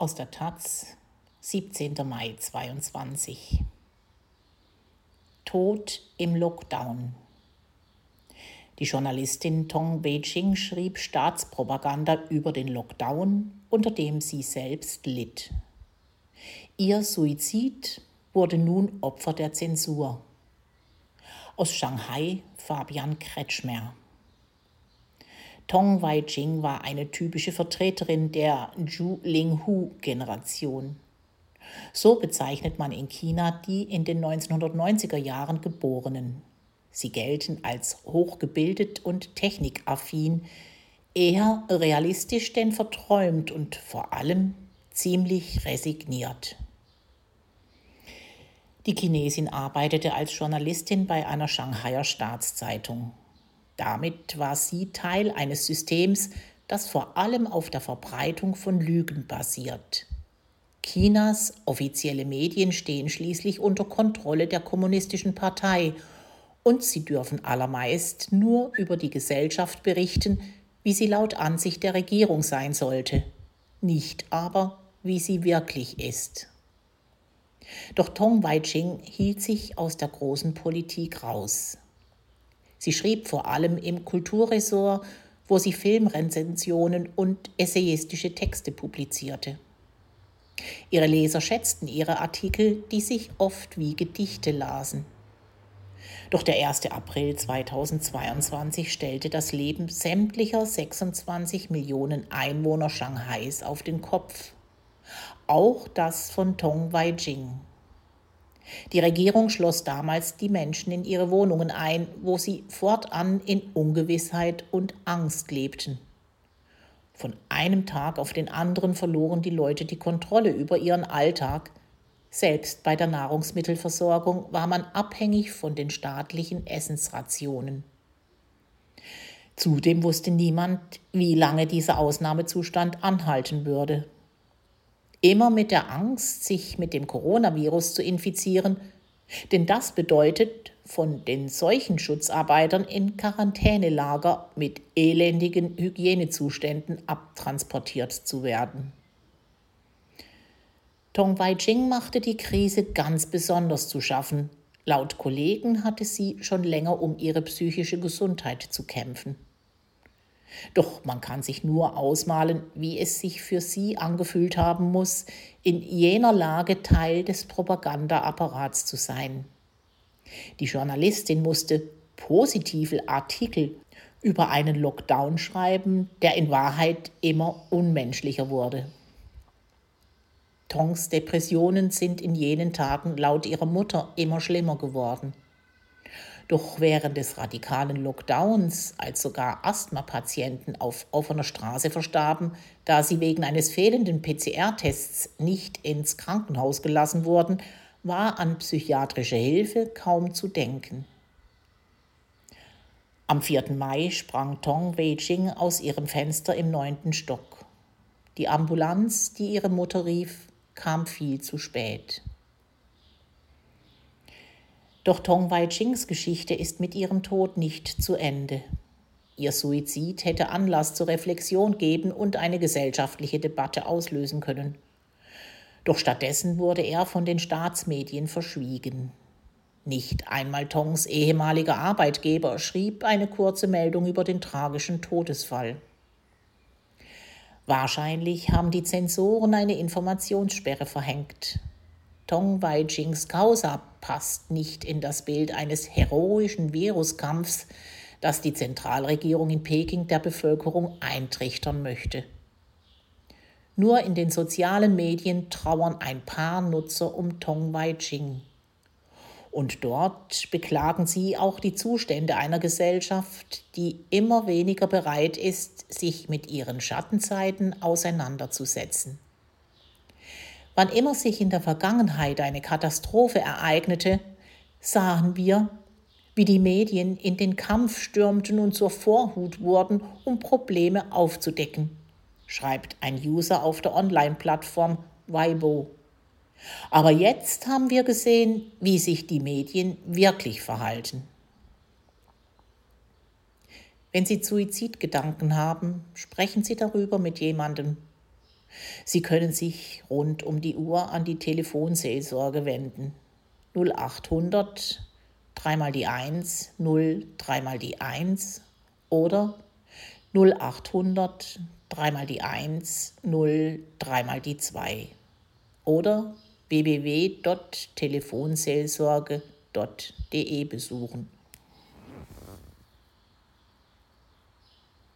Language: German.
Aus der Taz, 17. Mai 22. Tod im Lockdown. Die Journalistin Tong Beijing schrieb Staatspropaganda über den Lockdown, unter dem sie selbst litt. Ihr Suizid wurde nun Opfer der Zensur. Aus Shanghai Fabian Kretschmer. Tong Wai-ching war eine typische Vertreterin der Zhu Linghu-Generation. So bezeichnet man in China die in den 1990er Jahren Geborenen. Sie gelten als hochgebildet und technikaffin, eher realistisch denn verträumt und vor allem ziemlich resigniert. Die Chinesin arbeitete als Journalistin bei einer Shanghaier Staatszeitung. Damit war sie Teil eines Systems, das vor allem auf der Verbreitung von Lügen basiert. Chinas offizielle Medien stehen schließlich unter Kontrolle der Kommunistischen Partei und sie dürfen allermeist nur über die Gesellschaft berichten, wie sie laut Ansicht der Regierung sein sollte, nicht aber, wie sie wirklich ist. Doch Tong Wai-ching hielt sich aus der großen Politik raus. Sie schrieb vor allem im Kulturressort, wo sie Filmrezensionen und essayistische Texte publizierte. Ihre Leser schätzten ihre Artikel, die sich oft wie Gedichte lasen. Doch der 1. April 2022 stellte das Leben sämtlicher 26 Millionen Einwohner Shanghais auf den Kopf. Auch das von Tong Wai-jing. Die Regierung schloss damals die Menschen in ihre Wohnungen ein, wo sie fortan in Ungewissheit und Angst lebten. Von einem Tag auf den anderen verloren die Leute die Kontrolle über ihren Alltag. Selbst bei der Nahrungsmittelversorgung war man abhängig von den staatlichen Essensrationen. Zudem wusste niemand, wie lange dieser Ausnahmezustand anhalten würde immer mit der Angst, sich mit dem Coronavirus zu infizieren, denn das bedeutet, von den Seuchenschutzarbeitern in Quarantänelager mit elendigen Hygienezuständen abtransportiert zu werden. Tong Wai-ching machte die Krise ganz besonders zu schaffen. Laut Kollegen hatte sie schon länger um ihre psychische Gesundheit zu kämpfen. Doch man kann sich nur ausmalen, wie es sich für sie angefühlt haben muss, in jener Lage Teil des Propagandaapparats zu sein. Die Journalistin musste positive Artikel über einen Lockdown schreiben, der in Wahrheit immer unmenschlicher wurde. Tongs Depressionen sind in jenen Tagen laut ihrer Mutter immer schlimmer geworden. Doch während des radikalen Lockdowns, als sogar Asthma-Patienten auf offener Straße verstarben, da sie wegen eines fehlenden PCR-Tests nicht ins Krankenhaus gelassen wurden, war an psychiatrische Hilfe kaum zu denken. Am 4. Mai sprang Tong Beijing aus ihrem Fenster im neunten Stock. Die Ambulanz, die ihre Mutter rief, kam viel zu spät. Doch Tong Wai-chings Geschichte ist mit ihrem Tod nicht zu Ende. Ihr Suizid hätte Anlass zur Reflexion geben und eine gesellschaftliche Debatte auslösen können. Doch stattdessen wurde er von den Staatsmedien verschwiegen. Nicht einmal Tongs ehemaliger Arbeitgeber schrieb eine kurze Meldung über den tragischen Todesfall. Wahrscheinlich haben die Zensoren eine Informationssperre verhängt. Tong Wai-chings Causa passt nicht in das Bild eines heroischen Viruskampfs, das die Zentralregierung in Peking der Bevölkerung eintrichtern möchte. Nur in den sozialen Medien trauern ein paar Nutzer um Tong Wai-ching. Und dort beklagen sie auch die Zustände einer Gesellschaft, die immer weniger bereit ist, sich mit ihren Schattenzeiten auseinanderzusetzen. Wann immer sich in der Vergangenheit eine Katastrophe ereignete, sahen wir, wie die Medien in den Kampf stürmten und zur Vorhut wurden, um Probleme aufzudecken, schreibt ein User auf der Online-Plattform Weibo. Aber jetzt haben wir gesehen, wie sich die Medien wirklich verhalten. Wenn Sie Suizidgedanken haben, sprechen Sie darüber mit jemandem, Sie können sich rund um die Uhr an die Telefonseelsorge wenden. 0800 dreimal die 1, 0 dreimal die 1 oder 0800 dreimal die 1, 0 dreimal die 2 oder www.telefonseelsorge.de besuchen.